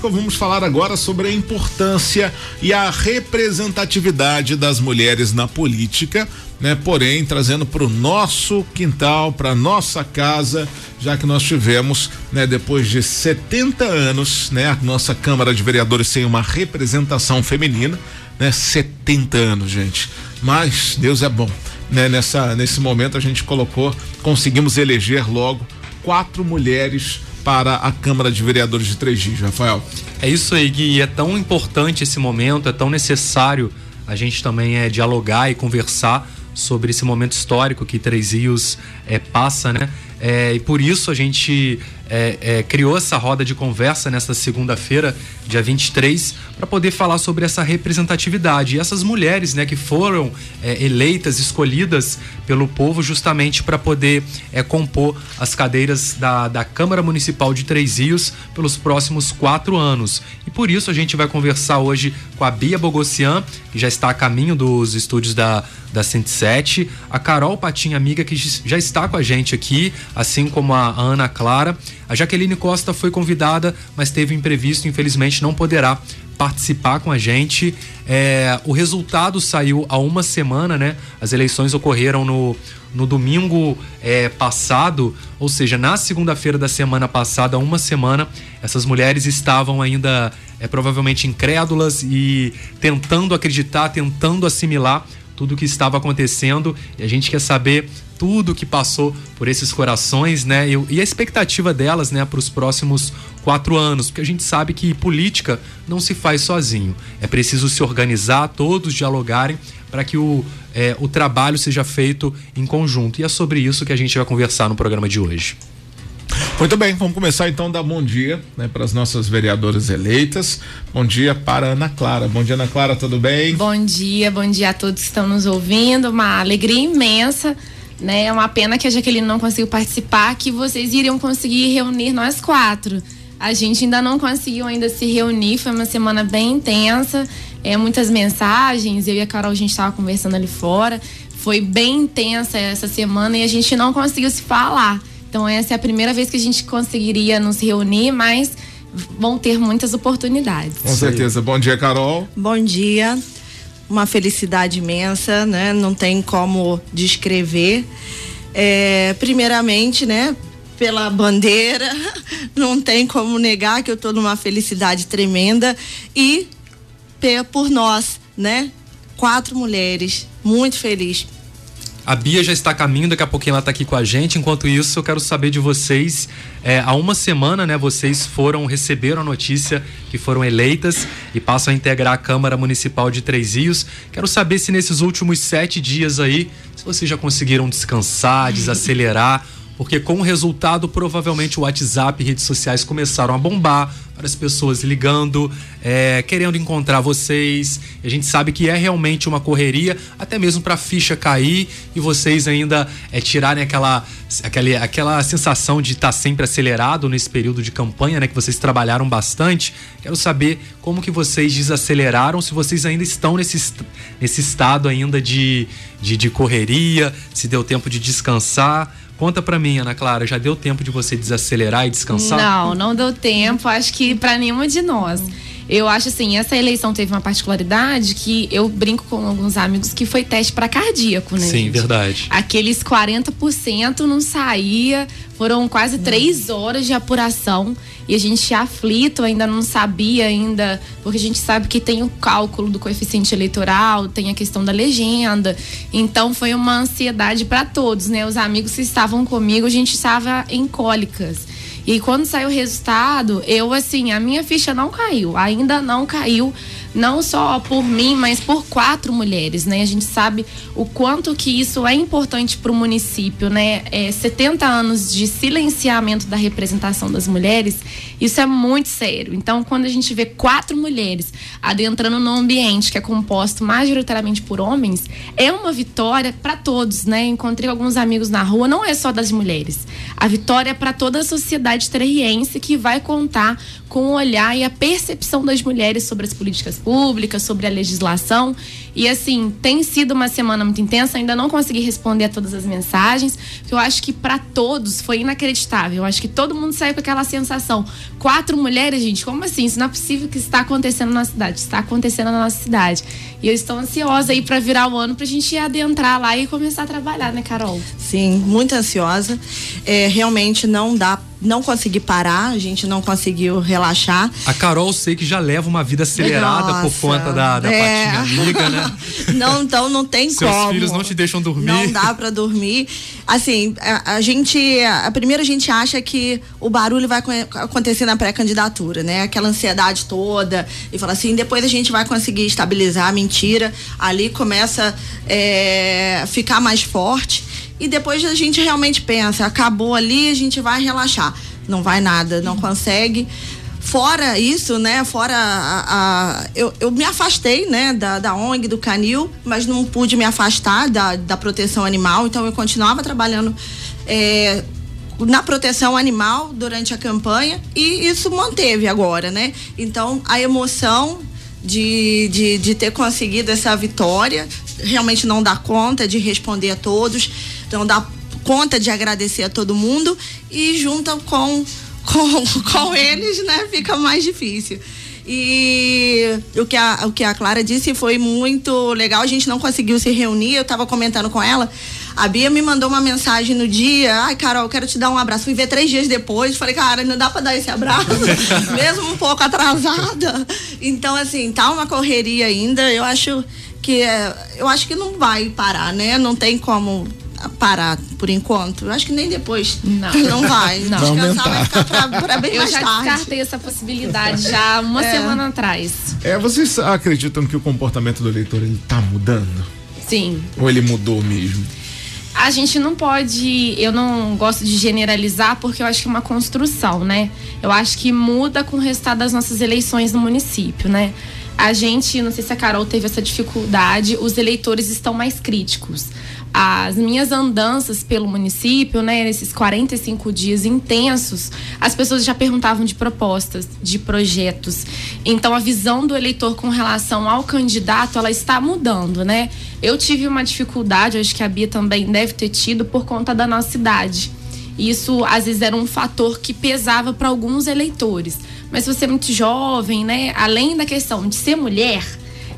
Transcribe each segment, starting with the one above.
Vamos falar agora sobre a importância e a representatividade das mulheres na política, né? Porém, trazendo para o nosso quintal, para nossa casa, já que nós tivemos, né, depois de 70 anos, né, a nossa Câmara de Vereadores sem uma representação feminina, né? 70 anos, gente. Mas Deus é bom, né? Nessa nesse momento a gente colocou, conseguimos eleger logo quatro mulheres para a Câmara de Vereadores de Três Dias, Rafael. É isso aí, Gui. É tão importante esse momento, é tão necessário a gente também é dialogar e conversar sobre esse momento histórico que Três Rios é, passa, né? É, e por isso a gente é, é, criou essa roda de conversa nesta segunda-feira, dia 23, para poder falar sobre essa representatividade. E essas mulheres né, que foram é, eleitas, escolhidas pelo povo, justamente para poder é, compor as cadeiras da, da Câmara Municipal de Três Rios pelos próximos quatro anos. E por isso a gente vai conversar hoje com a Bia Bogossian, que já está a caminho dos estúdios da, da 107, a Carol Patinha, amiga, que já está com a gente aqui, assim como a Ana Clara. A Jaqueline Costa foi convidada, mas teve imprevisto, infelizmente não poderá participar com a gente. É, o resultado saiu há uma semana, né? As eleições ocorreram no, no domingo é, passado, ou seja, na segunda-feira da semana passada, há uma semana, essas mulheres estavam ainda é, provavelmente incrédulas e tentando acreditar, tentando assimilar tudo o que estava acontecendo e a gente quer saber tudo que passou por esses corações, né? E, a expectativa delas, né, para os próximos quatro anos, porque a gente sabe que política não se faz sozinho. É preciso se organizar, todos dialogarem para que o, é, o trabalho seja feito em conjunto. E é sobre isso que a gente vai conversar no programa de hoje. Muito bem, vamos começar então a dar bom dia né, para as nossas vereadoras eleitas. Bom dia para Ana Clara. Bom dia, Ana Clara, tudo bem? Bom dia, bom dia a todos que estão nos ouvindo. Uma alegria imensa. Né? É uma pena que a Jaqueline não conseguiu participar, que vocês iriam conseguir reunir nós quatro. A gente ainda não conseguiu ainda se reunir, foi uma semana bem intensa, é, muitas mensagens, eu e a Carol a gente estava conversando ali fora. Foi bem intensa essa semana e a gente não conseguiu se falar. Então essa é a primeira vez que a gente conseguiria nos reunir, mas vão ter muitas oportunidades. Com certeza. Bom dia, Carol. Bom dia. Uma felicidade imensa, né? Não tem como descrever. É, primeiramente, né? Pela bandeira, não tem como negar que eu estou numa felicidade tremenda e por nós, né? Quatro mulheres, muito feliz a Bia já está caminho, daqui a pouquinho ela está aqui com a gente. Enquanto isso, eu quero saber de vocês. É, há uma semana, né, vocês foram, receberam a notícia que foram eleitas e passam a integrar a Câmara Municipal de Três Rios. Quero saber se nesses últimos sete dias aí, se vocês já conseguiram descansar, desacelerar porque com o resultado, provavelmente o WhatsApp e redes sociais começaram a bombar, várias pessoas ligando, é, querendo encontrar vocês. A gente sabe que é realmente uma correria, até mesmo para a ficha cair e vocês ainda é, tirarem aquela, aquela, aquela sensação de estar tá sempre acelerado nesse período de campanha, né? Que vocês trabalharam bastante. Quero saber como que vocês desaceleraram, se vocês ainda estão nesse, nesse estado ainda de, de, de correria, se deu tempo de descansar. Conta pra mim, Ana Clara, já deu tempo de você desacelerar e descansar? Não, não deu tempo, acho que para nenhuma de nós. Eu acho assim, essa eleição teve uma particularidade que eu brinco com alguns amigos que foi teste para cardíaco, né? Sim, gente? verdade. Aqueles 40% não saía, foram quase três horas de apuração e a gente aflito ainda não sabia ainda, porque a gente sabe que tem o cálculo do coeficiente eleitoral, tem a questão da legenda. Então foi uma ansiedade para todos, né? Os amigos que estavam comigo, a gente estava em cólicas. E quando saiu o resultado, eu assim, a minha ficha não caiu, ainda não caiu não só por mim, mas por quatro mulheres, né? A gente sabe o quanto que isso é importante para o município, né? É 70 anos de silenciamento da representação das mulheres, isso é muito sério. Então, quando a gente vê quatro mulheres adentrando num ambiente que é composto majoritariamente por homens, é uma vitória para todos, né? Encontrei alguns amigos na rua, não é só das mulheres. A vitória é para toda a sociedade terriense que vai contar com o olhar e a percepção das mulheres sobre as políticas públicas pública, sobre a legislação. E assim, tem sido uma semana muito intensa, ainda não consegui responder a todas as mensagens, porque eu acho que para todos foi inacreditável. Eu acho que todo mundo saiu com aquela sensação. Quatro mulheres, gente, como assim? Isso não é possível que está acontecendo na cidade. Está acontecendo na nossa cidade. E eu estou ansiosa aí para virar o ano pra gente adentrar lá e começar a trabalhar, né, Carol? Sim, muito ansiosa. É, realmente não dá não consegui parar, a gente não conseguiu relaxar. A Carol sei que já leva uma vida acelerada Nossa, por conta da, da é. patinha amiga, né? Não, então não tem Seus como. Seus filhos não te deixam dormir. Não dá para dormir. Assim, a, a, gente, a primeira a gente acha que o barulho vai acontecer na pré-candidatura, né? Aquela ansiedade toda e fala assim, depois a gente vai conseguir estabilizar, mentira. Ali começa é, a ficar mais forte e depois a gente realmente pensa, acabou ali, a gente vai relaxar. Não vai nada, não consegue. Fora isso, né? Fora a, a eu, eu me afastei, né? Da, da ONG, do Canil, mas não pude me afastar da, da proteção animal, então eu continuava trabalhando é, na proteção animal durante a campanha e isso manteve agora, né? Então a emoção de, de, de ter conseguido essa vitória realmente não dá conta de responder a todos então dá conta de agradecer a todo mundo e junta com, com, com eles, né? Fica mais difícil. E o que, a, o que a Clara disse foi muito legal. A gente não conseguiu se reunir. Eu estava comentando com ela. A Bia me mandou uma mensagem no dia. Ai, Carol, quero te dar um abraço. Fui ver três dias depois. Falei, cara, não dá para dar esse abraço, mesmo um pouco atrasada. Então, assim, tá uma correria ainda. Eu acho que é, eu acho que não vai parar, né? Não tem como parar por enquanto. Eu acho que nem depois. Não. Não vai. Não. Descansar vai ficar pra, pra bem Eu mais já tarde. descartei essa possibilidade já uma é. semana atrás. É, vocês acreditam que o comportamento do eleitor ele tá mudando? Sim. Ou ele mudou mesmo? A gente não pode, eu não gosto de generalizar porque eu acho que é uma construção, né? Eu acho que muda com o resultado das nossas eleições no município, né? A gente, não sei se a Carol teve essa dificuldade, os eleitores estão mais críticos as minhas andanças pelo município, né, nesses 45 dias intensos, as pessoas já perguntavam de propostas, de projetos. Então a visão do eleitor com relação ao candidato, ela está mudando, né? Eu tive uma dificuldade, acho que a Bia também deve ter tido por conta da nossa idade. Isso às vezes era um fator que pesava para alguns eleitores. Mas se você é muito jovem, né, além da questão de ser mulher,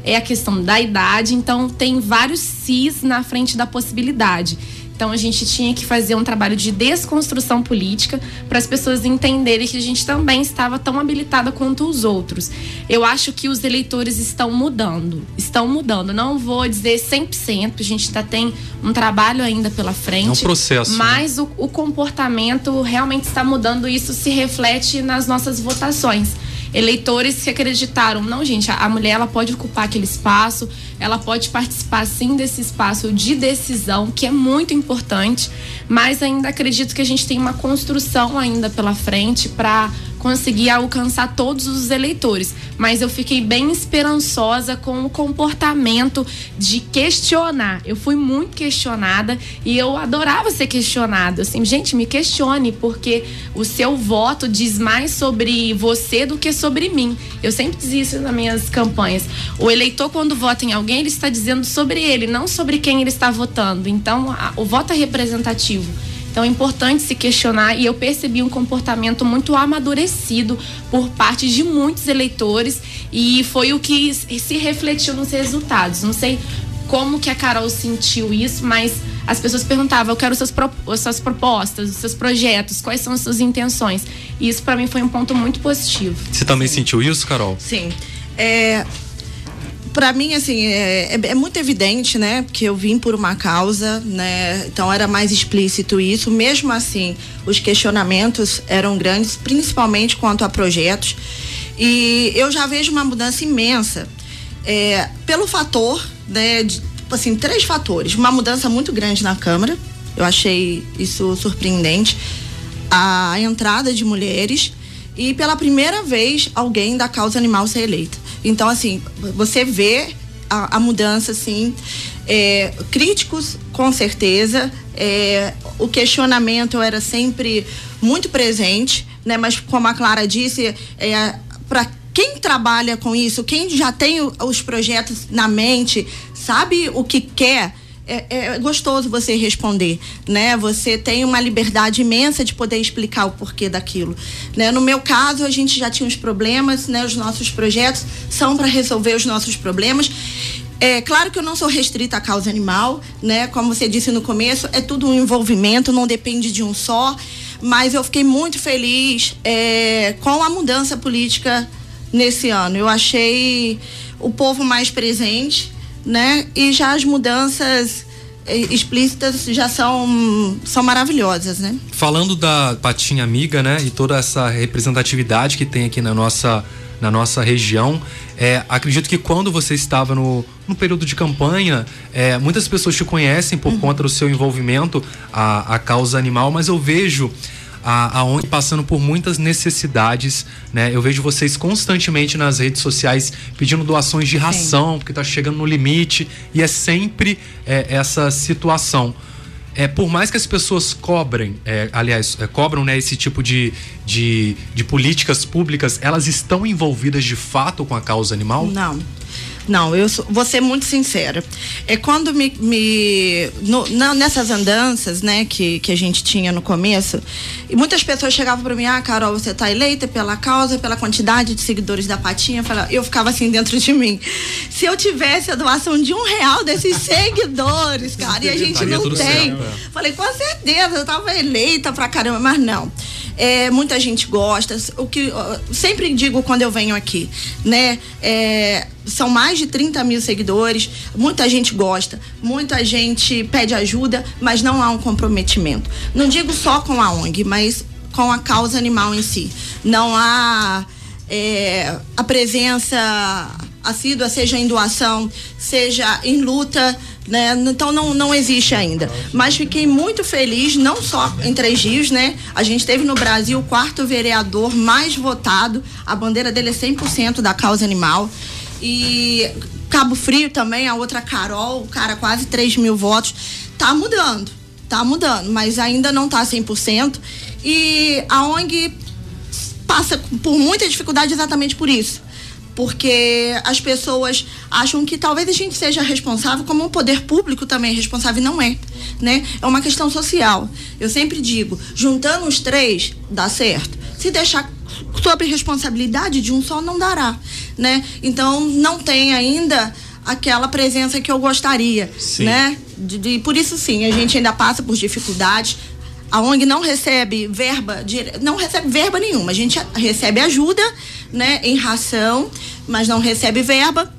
é a questão da idade, então tem vários cis na frente da possibilidade. Então a gente tinha que fazer um trabalho de desconstrução política para as pessoas entenderem que a gente também estava tão habilitada quanto os outros. Eu acho que os eleitores estão mudando, estão mudando. Não vou dizer 100%, a gente ainda tem um trabalho ainda pela frente. É um processo. Né? Mas né? o, o comportamento realmente está mudando, isso se reflete nas nossas votações eleitores que acreditaram, não, gente, a, mulher ela pode ocupar aquele espaço, ela pode participar sim desse espaço de decisão, que é muito importante, mas ainda acredito que a gente tem uma construção ainda pela frente para conseguir alcançar todos os eleitores. Mas eu fiquei bem esperançosa com o comportamento de questionar. Eu fui muito questionada e eu adorava ser questionada. Assim, gente, me questione, porque o seu voto diz mais sobre você do que sobre mim. Eu sempre dizia isso nas minhas campanhas. O eleitor, quando vota em alguém, ele está dizendo sobre ele, não sobre quem ele está votando. Então, a, o voto é representativo. Então é importante se questionar e eu percebi um comportamento muito amadurecido por parte de muitos eleitores e foi o que se refletiu nos resultados. Não sei como que a Carol sentiu isso, mas as pessoas perguntavam: eu quero suas, pro, suas propostas, os seus projetos, quais são as suas intenções. E isso para mim foi um ponto muito positivo. Você também Sim. sentiu isso, Carol? Sim. É, para mim, assim, é, é, é, muito evidente, né? Que eu vim por uma causa, né? Então era mais explícito isso. Mesmo assim, os questionamentos eram grandes, principalmente quanto a projetos. E eu já vejo uma mudança imensa. É, pelo fator, né? De, assim, três fatores. Uma mudança muito grande na Câmara. Eu achei isso surpreendente. A entrada de mulheres e pela primeira vez alguém da causa animal ser eleita. Então, assim, você vê a, a mudança, assim, é, críticos, com certeza. É, o questionamento era sempre muito presente, né? Mas como a Clara disse, é, para quem trabalha com isso, quem já tem os projetos na mente, sabe o que quer, é, é, gostoso você responder, né? Você tem uma liberdade imensa de poder explicar o porquê daquilo, né? No meu caso, a gente já tinha os problemas, né? Os nossos projetos são para resolver os nossos problemas. É claro que eu não sou restrita à causa animal, né? Como você disse no começo, é tudo um envolvimento, não depende de um só. Mas eu fiquei muito feliz é, com a mudança política nesse ano. Eu achei o povo mais presente, né? E já as mudanças eh, explícitas já são são maravilhosas, né? Falando da patinha amiga, né, e toda essa representatividade que tem aqui na nossa na nossa região, é, acredito que quando você estava no, no período de campanha, é, muitas pessoas te conhecem por uhum. conta do seu envolvimento à, à causa animal, mas eu vejo a, a ONG passando por muitas necessidades, né? Eu vejo vocês constantemente nas redes sociais pedindo doações de ração, Sim. porque está chegando no limite, e é sempre é, essa situação. É, por mais que as pessoas cobrem, é, aliás, é, cobram né, esse tipo de, de, de políticas públicas, elas estão envolvidas de fato com a causa animal? Não. Não, eu sou, vou ser muito sincera. É quando me, me no, nessas andanças, né, que, que a gente tinha no começo, e muitas pessoas chegavam para mim, ah, Carol, você tá eleita pela causa, pela quantidade de seguidores da Patinha. Eu, ficava assim dentro de mim. Se eu tivesse a doação de um real desses seguidores, cara, e a gente não tem. É. Falei, com certeza, eu tava eleita pra caramba, mas não. É, muita gente gosta. O que sempre digo quando eu venho aqui, né? É, são mais de 30 mil seguidores, muita gente gosta, muita gente pede ajuda, mas não há um comprometimento. Não digo só com a ONG, mas com a causa animal em si. Não há é, a presença assídua, seja em doação, seja em luta né? Então não, não existe ainda. Mas fiquei muito feliz, não só em Três Rios, né? A gente teve no Brasil o quarto vereador mais votado. A bandeira dele é 100% da causa animal. E Cabo Frio também, a outra Carol, cara, quase 3 mil votos. Tá mudando, tá mudando, mas ainda não tá 100%. E a ONG passa por muita dificuldade exatamente por isso porque as pessoas acham que talvez a gente seja responsável, como o poder público também é responsável, e não é, né? É uma questão social. Eu sempre digo, juntando os três, dá certo. Se deixar sob responsabilidade de um só, não dará, né? Então, não tem ainda aquela presença que eu gostaria, sim. né? De, de, por isso, sim, a gente ainda passa por dificuldades, a ONG não recebe verba, não recebe verba nenhuma. A gente recebe ajuda, né, em ração, mas não recebe verba.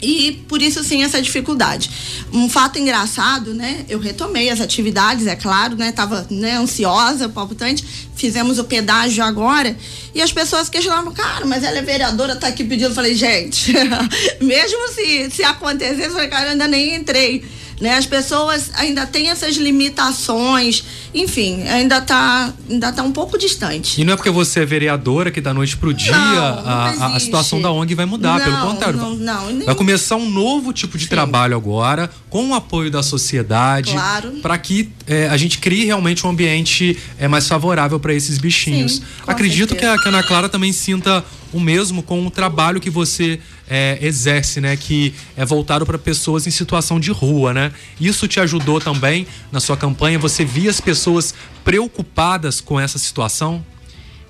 E por isso sim essa dificuldade. Um fato engraçado, né? Eu retomei as atividades, é claro, né? Tava né, ansiosa, palpitante. Fizemos o pedágio agora e as pessoas questionavam, cara, mas ela é vereadora, tá aqui pedindo. Eu falei, gente, mesmo se, se acontecesse, eu falei, cara, eu ainda nem entrei né? As pessoas ainda têm essas limitações, enfim, ainda está ainda tá um pouco distante. E não é porque você é vereadora que da noite pro dia não, não a, a, situação da ONG vai mudar, não, pelo contrário. Não, não, nem... Vai começar um novo tipo de Sim. trabalho agora, com o apoio da sociedade, claro. para que é, a gente crie realmente um ambiente é, mais favorável para esses bichinhos. Sim, Acredito que a, que a Ana Clara também sinta o mesmo com o trabalho que você é, exerce, né? Que é voltado para pessoas em situação de rua, né? Isso te ajudou também na sua campanha? Você via as pessoas preocupadas com essa situação?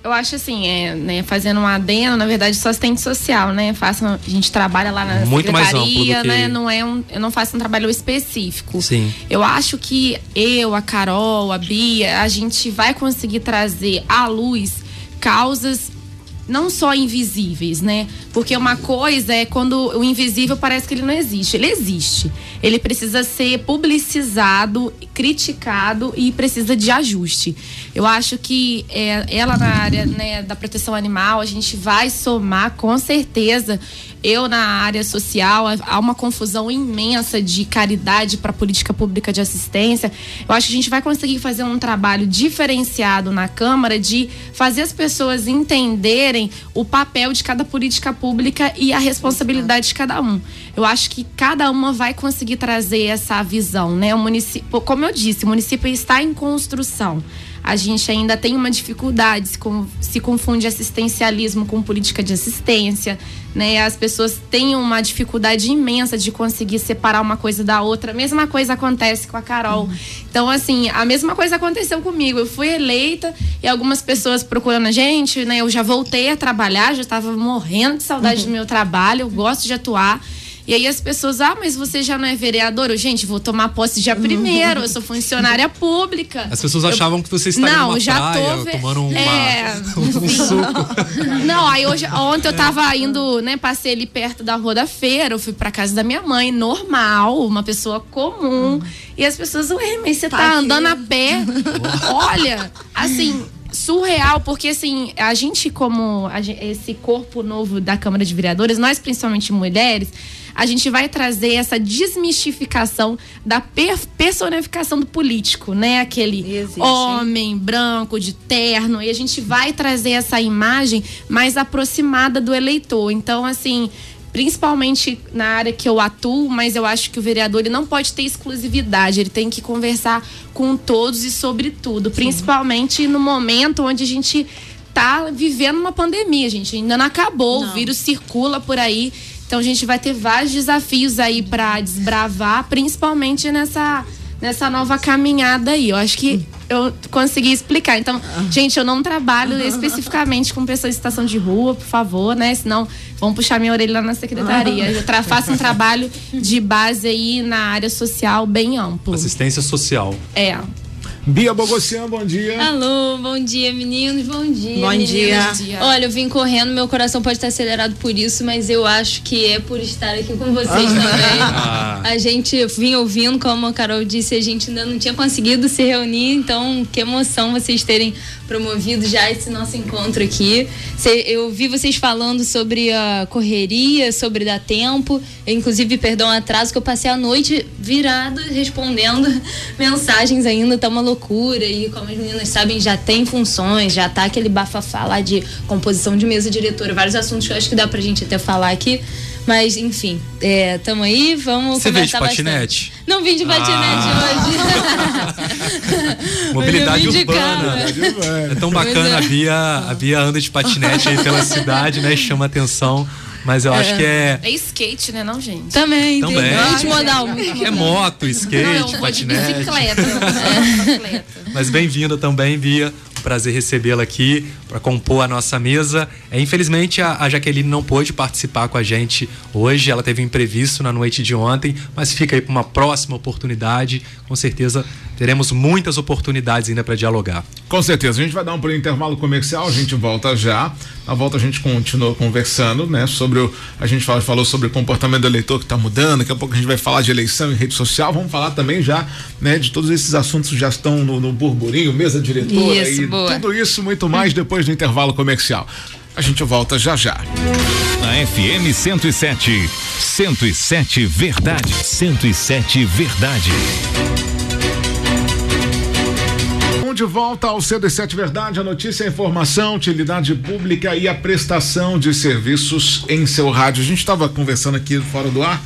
Eu acho assim, é, né, fazendo um adeno, na verdade, só assistente social, né? Faço, a gente trabalha lá na Muito secretaria, que... né? Não é um, eu não faço um trabalho específico. Sim. Eu acho que eu, a Carol, a Bia, a gente vai conseguir trazer à luz causas não só invisíveis, né? Porque uma coisa é quando o invisível parece que ele não existe. Ele existe. Ele precisa ser publicizado, criticado e precisa de ajuste. Eu acho que é, ela na área né, da proteção animal, a gente vai somar com certeza eu, na área social, há uma confusão imensa de caridade para política pública de assistência. Eu acho que a gente vai conseguir fazer um trabalho diferenciado na Câmara de fazer as pessoas entenderem o papel de cada política pública e a responsabilidade de cada um. Eu acho que cada uma vai conseguir trazer essa visão, né? O município, como eu disse, o município está em construção. A gente ainda tem uma dificuldade, se, com, se confunde assistencialismo com política de assistência, né? As pessoas têm uma dificuldade imensa de conseguir separar uma coisa da outra. A mesma coisa acontece com a Carol. Uhum. Então, assim, a mesma coisa aconteceu comigo. Eu fui eleita e algumas pessoas procurando a gente, né? Eu já voltei a trabalhar, já estava morrendo de saudade uhum. do meu trabalho, eu gosto de atuar. E aí as pessoas, ah, mas você já não é vereador? gente, vou tomar posse dia primeiro, eu sou funcionária pública. As pessoas achavam eu... que você estava não, numa já praia, tô tomando uma, é... um suco. Não, aí hoje, ontem eu tava indo, né, passei ali perto da rua da feira, eu fui pra casa da minha mãe, normal, uma pessoa comum. E as pessoas, ué, mas você tá, tá andando a pé? Olha, assim, surreal, porque assim, a gente, como a gente, esse corpo novo da Câmara de Vereadores, nós principalmente mulheres, a gente vai trazer essa desmistificação da personificação do político, né? Aquele Existe, homem branco de terno, e a gente vai trazer essa imagem mais aproximada do eleitor. Então, assim, principalmente na área que eu atuo, mas eu acho que o vereador ele não pode ter exclusividade, ele tem que conversar com todos e sobre tudo, Sim. principalmente no momento onde a gente está vivendo uma pandemia, gente, ainda não acabou, não. o vírus circula por aí então a gente vai ter vários desafios aí para desbravar, principalmente nessa nessa nova caminhada aí. Eu acho que eu consegui explicar. Então, gente, eu não trabalho especificamente com pessoas em situação de rua, por favor, né? Senão vão puxar minha orelha lá na secretaria. Eu faço um trabalho de base aí na área social bem amplo. Assistência social. É. Bia Bogossian, bom dia. Alô, bom dia, meninos, bom dia. Bom dia. dia. Olha, eu vim correndo, meu coração pode estar acelerado por isso, mas eu acho que é por estar aqui com vocês ah. também. Ah. A gente vinha ouvindo, como a Carol disse, a gente ainda não tinha conseguido se reunir, então que emoção vocês terem promovido já esse nosso encontro aqui. Eu vi vocês falando sobre a correria, sobre dar tempo, inclusive, perdão, atraso, que eu passei a noite virado respondendo mensagens ainda, tá uma loucura. E como as meninas sabem, já tem funções, já tá aquele bafafá lá de composição de mesa diretora, vários assuntos que eu acho que dá pra gente até falar aqui. Mas, enfim, é, tamo aí, vamos Você veio de patinete? Bastante. Não vim de patinete ah. hoje. Mobilidade urbana. É tão bacana, é. a, Bia, a Bia anda de patinete aí pela cidade, né? Chama atenção. Mas eu é. acho que é. É skate, né, não, gente? Também, Também. Multimodal. É moto, skate, não, patinete. bicicleta. é. Mas bem-vinda também, Bia prazer recebê-la aqui para compor a nossa mesa. É, infelizmente, a, a, Jaqueline não pôde participar com a gente hoje, ela teve um imprevisto na noite de ontem, mas fica aí para uma próxima oportunidade. Com certeza teremos muitas oportunidades ainda para dialogar. Com certeza. A gente vai dar um pequeno intervalo comercial, a gente volta já. Na volta a gente continua conversando, né, sobre o a gente fala, falou sobre o comportamento do eleitor que está mudando, daqui a pouco a gente vai falar de eleição em rede social, vamos falar também já, né, de todos esses assuntos que já estão no, no burburinho, mesa diretora isso, e boa. tudo isso muito mais depois do intervalo comercial. A gente volta já já. Na FM 107, 107 Verdade, 107 Verdade de volta ao CD7 Verdade, a notícia, a informação, utilidade pública e a prestação de serviços em seu rádio. A gente estava conversando aqui fora do ar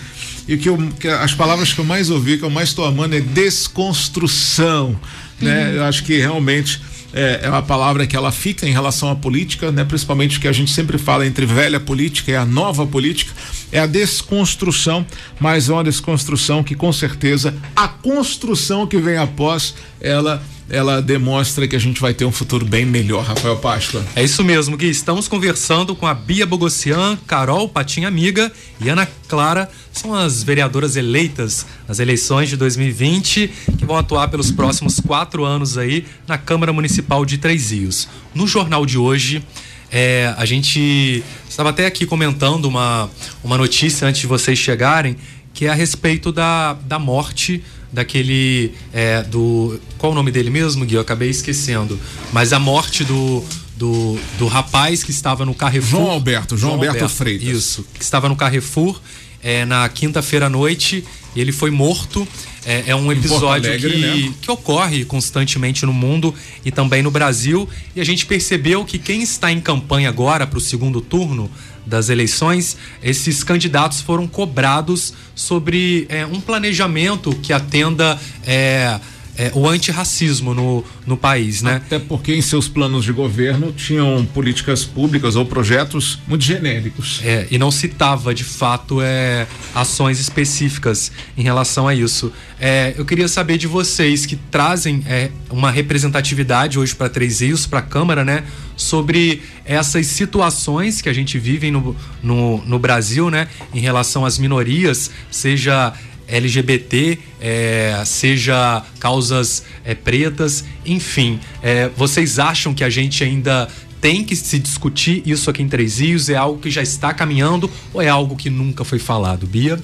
e que, eu, que, as palavras que eu mais ouvi, que eu mais estou amando é desconstrução, né? Uhum. Eu acho que realmente é, é uma palavra que ela fica em relação à política, né? Principalmente que a gente sempre fala entre velha política e a nova política, é a desconstrução, mas é uma desconstrução que com certeza a construção que vem após ela ela demonstra que a gente vai ter um futuro bem melhor, Rafael Páscoa. É isso mesmo, Gui. Estamos conversando com a Bia Bogossian, Carol Patinha Amiga e Ana Clara, são as vereadoras eleitas nas eleições de 2020, que vão atuar pelos próximos quatro anos aí na Câmara Municipal de Três Rios. No jornal de hoje, é, a gente estava até aqui comentando uma, uma notícia antes de vocês chegarem, que é a respeito da, da morte daquele. É, do. Qual o nome dele mesmo, Gui? Eu acabei esquecendo. Mas a morte do. Do, do rapaz que estava no Carrefour. João Alberto, João, João Alberto, Alberto, Freitas. Isso, que estava no Carrefour é, na quinta-feira à noite. Ele foi morto. É, é um episódio Alegre, que, né? que ocorre constantemente no mundo e também no Brasil. E a gente percebeu que quem está em campanha agora para o segundo turno das eleições, esses candidatos foram cobrados sobre é, um planejamento que atenda é, é, o antirracismo no, no país, né? Até porque em seus planos de governo tinham políticas públicas ou projetos muito genéricos. É, e não citava de fato é, ações específicas em relação a isso. É, eu queria saber de vocês que trazem é, uma representatividade hoje para Três Rios, para a Câmara, né? Sobre essas situações que a gente vive no, no, no Brasil, né? Em relação às minorias, seja LGBT, é, seja causas é, pretas, enfim. É, vocês acham que a gente ainda tem que se discutir isso aqui em Três Rios? É algo que já está caminhando ou é algo que nunca foi falado? Bia?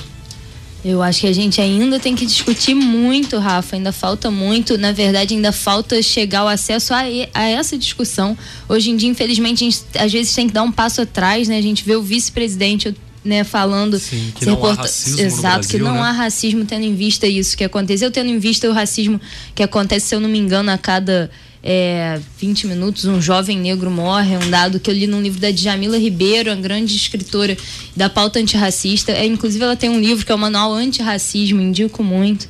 Eu acho que a gente ainda tem que discutir muito, Rafa. Ainda falta muito. Na verdade, ainda falta chegar ao acesso a, a essa discussão. Hoje em dia, infelizmente, a gente às vezes tem que dar um passo atrás, né? A gente vê o vice-presidente né, falando Sim, que não reporta... há racismo exato Brasil, que não né? há racismo tendo em vista isso que aconteceu tendo em vista o racismo que acontece se eu não me engano a cada é, 20 minutos um jovem negro morre é um dado que eu li num livro da Djamila Ribeiro a grande escritora da pauta antirracista. É, inclusive ela tem um livro que é o manual antirracismo indico muito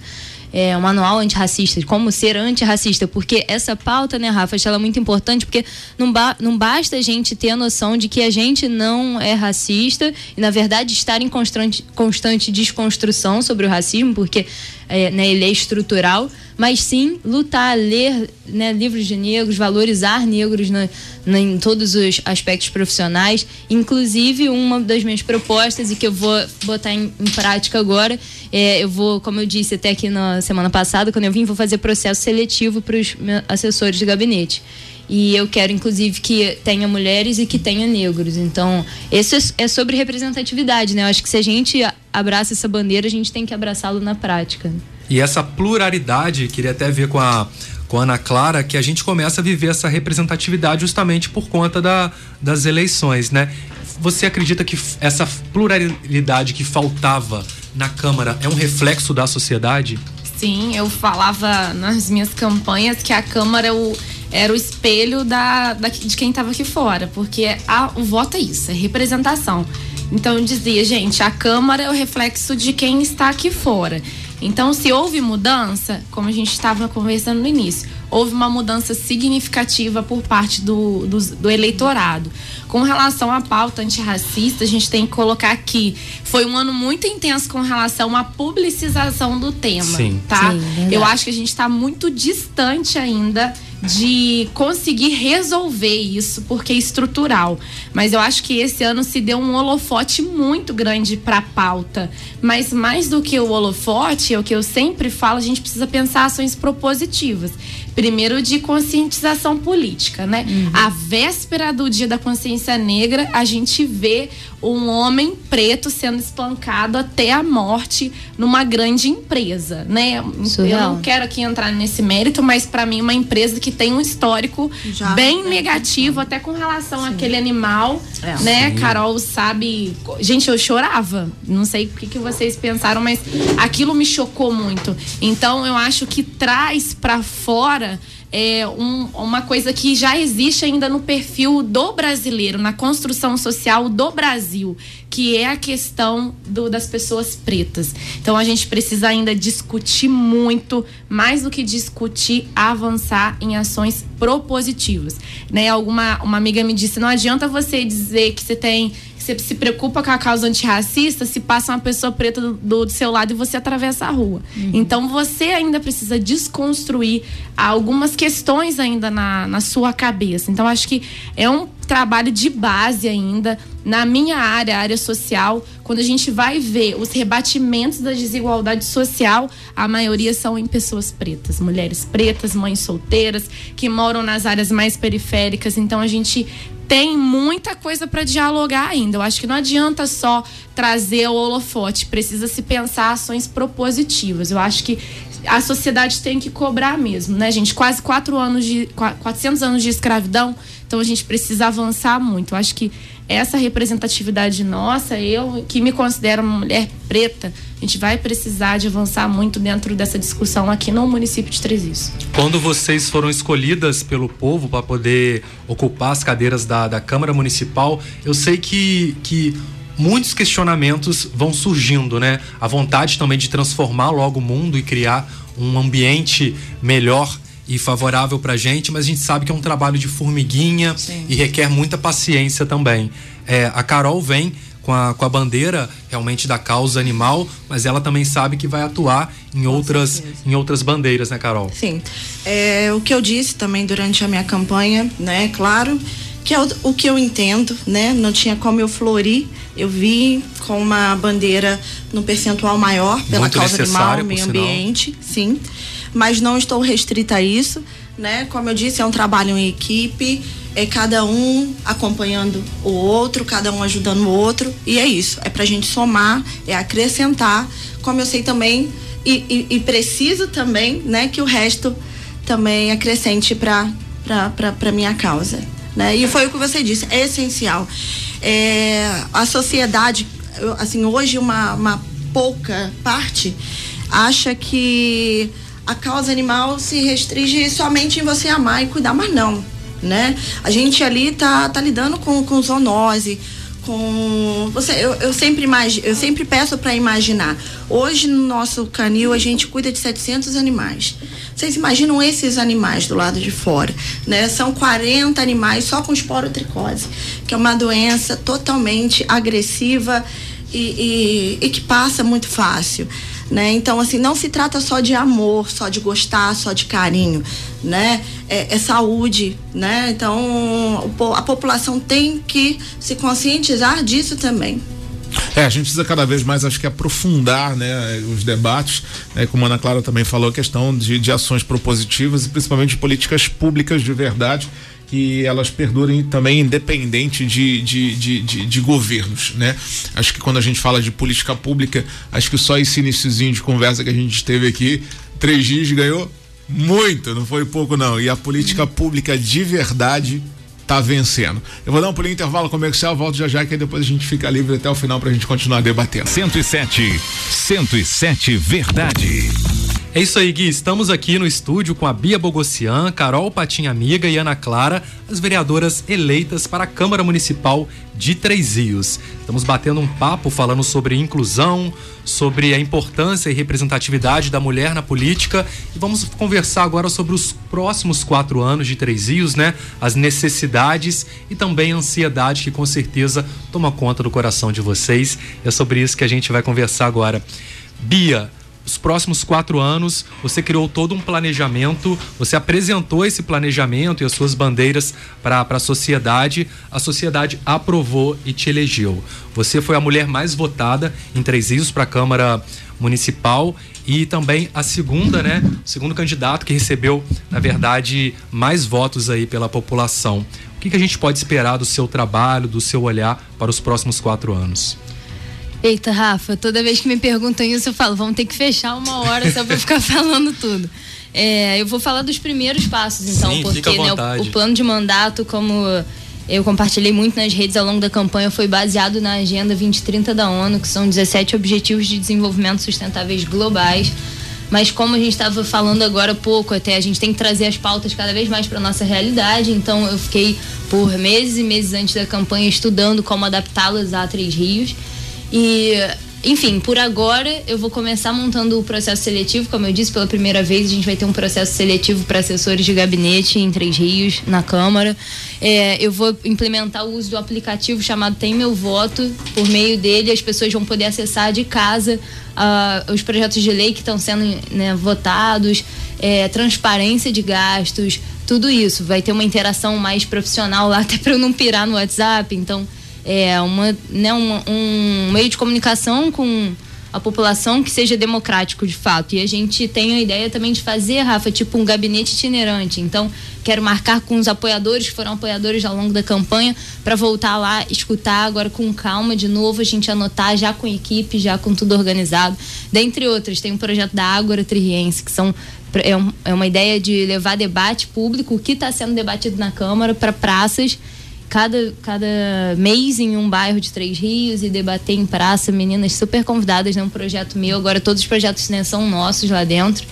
é, um manual antirracista, de como ser antirracista, porque essa pauta, né, Rafa, ela é muito importante, porque não, ba não basta a gente ter a noção de que a gente não é racista e, na verdade, estar em constante, constante desconstrução sobre o racismo, porque é, né, ele é estrutural, mas sim lutar, ler né, livros de negros, valorizar negros na, na, em todos os aspectos profissionais. Inclusive, uma das minhas propostas, e que eu vou botar em, em prática agora, é, eu vou, como eu disse até aqui na semana passada, quando eu vim, vou fazer processo seletivo para os assessores de gabinete. E eu quero, inclusive, que tenha mulheres e que tenha negros. Então, isso é, é sobre representatividade, né? Eu acho que se a gente abraça essa bandeira, a gente tem que abraçá-lo na prática. E essa pluralidade, queria até ver com a, com a Ana Clara, que a gente começa a viver essa representatividade justamente por conta da, das eleições, né? Você acredita que essa pluralidade que faltava na Câmara é um reflexo da sociedade? Sim, eu falava nas minhas campanhas que a Câmara o, era o espelho da, da de quem estava aqui fora, porque a, o voto é isso, é representação. Então eu dizia, gente, a Câmara é o reflexo de quem está aqui fora. Então, se houve mudança, como a gente estava conversando no início, houve uma mudança significativa por parte do, do, do, eleitorado. Com relação à pauta antirracista, a gente tem que colocar aqui, foi um ano muito intenso com relação à publicização do tema, Sim. tá? Sim, Eu acho que a gente está muito distante ainda de conseguir resolver isso, porque é estrutural. Mas eu acho que esse ano se deu um holofote muito grande para a pauta. Mas mais do que o holofote, é o que eu sempre falo, a gente precisa pensar ações propositivas. Primeiro de conscientização política, né? Uhum. A véspera do Dia da Consciência Negra, a gente vê um homem preto sendo espancado até a morte numa grande empresa, né? Surreal. Eu não quero aqui entrar nesse mérito, mas para mim uma empresa que tem um histórico Já, bem né? negativo até com relação àquele animal, É. né? Carol sabe, gente, eu chorava. Não sei o que, que vocês pensaram, mas aquilo me chocou muito. Então eu acho que traz para fora é um- uma coisa que já existe ainda no perfil do brasileiro, na construção social do Brasil, que é a questão do- das pessoas pretas. Então a gente precisa ainda discutir muito, mais do que discutir, avançar em ações propositivas. Né? Alguma uma amiga me disse: não adianta você dizer que você tem. Você se preocupa com a causa antirracista se passa uma pessoa preta do, do- seu lado e você atravessa a rua. Então você ainda precisa desconstruir algumas questões ainda na, na sua cabeça. Então acho que é um trabalho de base ainda na minha área, a área social, quando a gente vai ver os rebatimentos da desigualdade social, a maioria são em pessoas pretas, mulheres pretas, mães solteiras, que moram nas áreas mais periféricas. Então a gente tem muita coisa para dialogar ainda. Eu acho que não adianta só trazer o holofote, precisa se pensar ações propositivas. Eu acho que a sociedade tem que cobrar mesmo, né, gente? Quase quatro anos de qua- 400 anos de escravidão, então a gente precisa avançar muito. Eu acho que essa representatividade nossa, eu que me considero uma mulher preta, a gente vai precisar de avançar muito dentro dessa discussão aqui no município de Rios. Quando vocês foram escolhidas pelo povo para poder ocupar as cadeiras da, da Câmara Municipal, eu sei que, que muitos questionamentos vão surgindo, né? A vontade também de transformar logo o mundo e criar um ambiente melhor e favorável para a gente, mas a gente sabe que é um trabalho de formiguinha Sim. e requer muita paciência também. É, a Carol vem com a, com a bandeira realmente da causa animal, mas ela também sabe que vai atuar em com outras em outras bandeiras, né, Carol? Sim. É, o que eu disse também durante a minha campanha, né, claro, que é o, o que eu entendo, né? Não tinha como eu florir. Eu vi com uma bandeira no percentual maior pela Muito causa animal, meio ambiente, sim. Mas não estou restrita a isso, né? Como eu disse, é um trabalho em equipe, é cada um acompanhando o outro, cada um ajudando o outro, e é isso. É pra gente somar, é acrescentar, como eu sei também, e, e, e preciso também, né, que o resto também acrescente para para minha causa. Né? E foi o que você disse, é essencial. É, a sociedade, assim, hoje uma, uma pouca parte acha que a causa animal se restringe somente em você amar e cuidar, mas não, né? A gente ali tá, tá lidando com, com zoonose, com você eu, eu sempre imagino, eu sempre peço para imaginar. Hoje no nosso canil a gente cuida de 700 animais. Vocês imaginam esses animais do lado de fora, né? São 40 animais só com esporotricose, que é uma doença totalmente agressiva e, e, e que passa muito fácil. Né? Então, assim, não se trata só de amor, só de gostar, só de carinho, né? É, é, saúde, né? Então, a população tem que se conscientizar disso também. É, a gente precisa cada vez mais, acho que aprofundar, né, os debates, né, como a Ana Clara também falou, a questão de, de ações propositivas e principalmente políticas públicas de verdade que elas perdurem também independente de, de, de, de, de governos, né? Acho que quando a gente fala de política pública, acho que só esse iníciozinho de conversa que a gente teve aqui, três dias ganhou muito, não foi pouco não. E a política pública de verdade tá vencendo. Eu vou dar um pulinho intervalo comercial, volto já já, que aí depois a gente fica livre até o final pra gente continuar debatendo. 107, 107 Verdade. É isso aí, Gui. Estamos aqui no estúdio com a Bia Bogossian, Carol Patinha Amiga e Ana Clara, as vereadoras eleitas para a Câmara Municipal de Três Rios. Estamos batendo um papo falando sobre inclusão, sobre a importância e representatividade da mulher na política e vamos conversar agora sobre os próximos quatro anos de Três Rios, né? As necessidades e também a ansiedade que com certeza toma conta do coração de vocês. É sobre isso que a gente vai conversar agora. Bia, os próximos quatro anos, você criou todo um planejamento, você apresentou esse planejamento e as suas bandeiras para a sociedade, a sociedade aprovou e te elegeu. Você foi a mulher mais votada em Três Rios para a Câmara Municipal e também a segunda, né? O segundo candidato que recebeu, na verdade, mais votos aí pela população. O que, que a gente pode esperar do seu trabalho, do seu olhar para os próximos quatro anos? Eita, Rafa, toda vez que me perguntam isso, eu falo, vamos ter que fechar uma hora só para ficar falando tudo. É, eu vou falar dos primeiros passos, então, Sim, porque né, o, o, plano de mandato, como eu compartilhei muito nas redes ao longo da campanha, foi baseado na Agenda 2030 da ONU, que são 17 Objetivos de Desenvolvimento Sustentáveis Globais. Mas como a gente estava falando agora há pouco, até a gente tem que trazer as pautas cada vez mais para nossa realidade. Então eu fiquei por meses e meses antes da campanha estudando como adaptá-las a Três Rios. E enfim, por agora eu vou começar montando o processo seletivo, como eu disse, pela primeira vez a gente vai ter um processo seletivo para assessores de gabinete em Três Rios, na Câmara. É, eu vou implementar o uso do aplicativo chamado Tem Meu Voto. Por meio dele, as pessoas vão poder acessar de casa uh, os projetos de lei que estão sendo né, votados, é, transparência de gastos, tudo isso. Vai ter uma interação mais profissional lá, até para eu não pirar no WhatsApp. Então, é, uma, né, um, um meio de comunicação com a população que seja democrático de fato. E a gente tem a ideia também de fazer, Rafa, tipo um gabinete itinerante. Então, quero marcar com os apoiadores que foram apoiadores ao longo da campanha para voltar lá, escutar agora com calma de novo, a gente anotar já com equipe, já com tudo organizado. Dentre outras, tem um projeto da Ágora Triense, que são é, um, é uma ideia de levar debate público, o que está sendo debatido na Câmara, para praças cada, cada mês em um bairro de Três Rios e debater em praça, meninas super convidadas, né? Um projeto meu, agora todos os projetos né, são nossos lá dentro.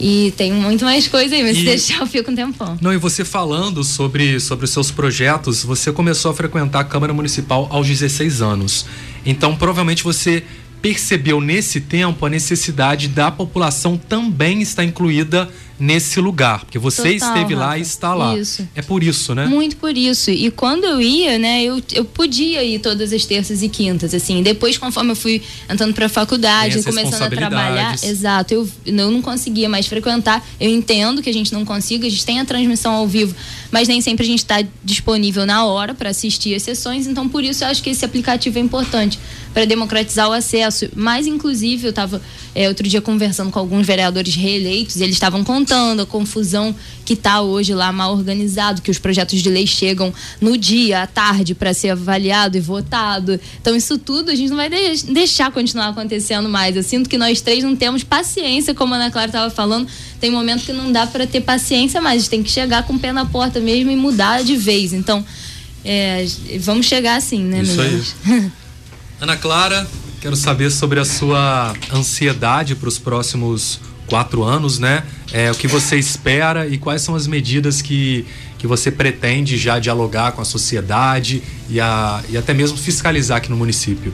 E tem muito mais coisa aí, mas e... se deixar eu fico um tempão. Não, e você falando sobre, sobre os seus projetos, você começou a frequentar a Câmara Municipal aos 16 anos. Então, provavelmente você percebeu nesse tempo a necessidade da população também estar incluída nesse lugar, porque você Total, esteve lá Rafa. e está lá. Isso. É por isso, né? Muito por isso. E quando eu ia, né, eu, eu podia ir todas as terças e quintas, assim. Depois, conforme eu fui entrando pra faculdade, Tem as começando a trabalhar, exato, eu, eu não conseguia mais frequentar. Eu entendo que a gente não consiga, a gente tem a transmissão ao vivo, mas nem sempre a gente está disponível na hora para assistir as sessões, então por isso eu acho que esse aplicativo é importante para democratizar o acesso. Mas, inclusive, eu estava outro dia conversando com alguns vereadores reeleitos e eles estavam contando a confusão que está hoje lá mal organizado, que os projetos de lei chegam no dia, à tarde, para ser avaliado e votado. Então, isso tudo a gente não vai de- deixar continuar acontecendo mais. Eu sinto que nós três não temos paciência, como a Ana Clara estava falando. Tem momento que não dá para ter paciência mais, a gente tem que chegar com o pé na porta mesmo e mudar de vez. Então, é, vamos chegar assim, né, Isso aí. Ana Clara, quero saber sobre a sua ansiedade para os próximos quatro anos, né? É, o que você espera e quais são as medidas que, que você pretende já dialogar com a sociedade e, a, e até mesmo fiscalizar aqui no município?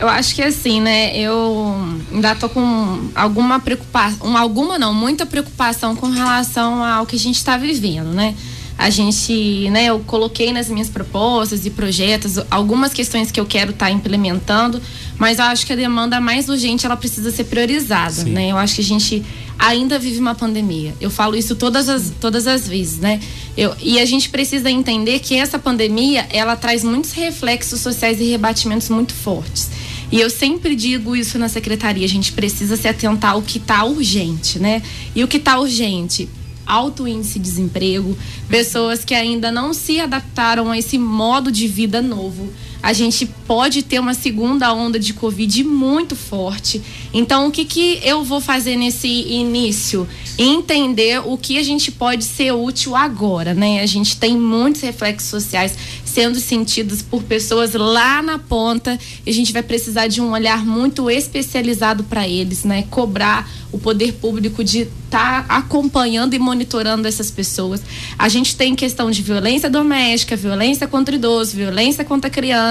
Eu acho que assim, né? Eu ainda tô com alguma preocupação, alguma não, muita preocupação com relação ao que a gente está vivendo, né? A gente, né, eu coloquei nas minhas propostas e projetos algumas questões que eu quero estar implementando, mas eu acho que a demanda mais urgente ela precisa ser priorizada, Sim. né? Eu acho que a gente ainda vive uma pandemia. Eu falo isso todas as, todas as vezes, né? Eu, e a gente precisa entender que essa pandemia ela traz muitos reflexos sociais e rebatimentos muito fortes. E eu sempre digo isso na secretaria, a gente precisa se atentar ao que está urgente, né? E o que está urgente? Alto índice de desemprego, pessoas que ainda não se adaptaram a esse modo de vida novo. A gente pode ter uma segunda onda de Covid muito forte. Então, o que, que eu vou fazer nesse início? Entender o que a gente pode ser útil agora, né? A gente tem muitos reflexos sociais sendo sentidos por pessoas lá na ponta e a gente vai precisar de um olhar muito especializado para eles, né? Cobrar o poder público de estar acompanhando e monitorando essas pessoas. A gente tem questão de violência doméstica, violência contra idoso, violência contra criança.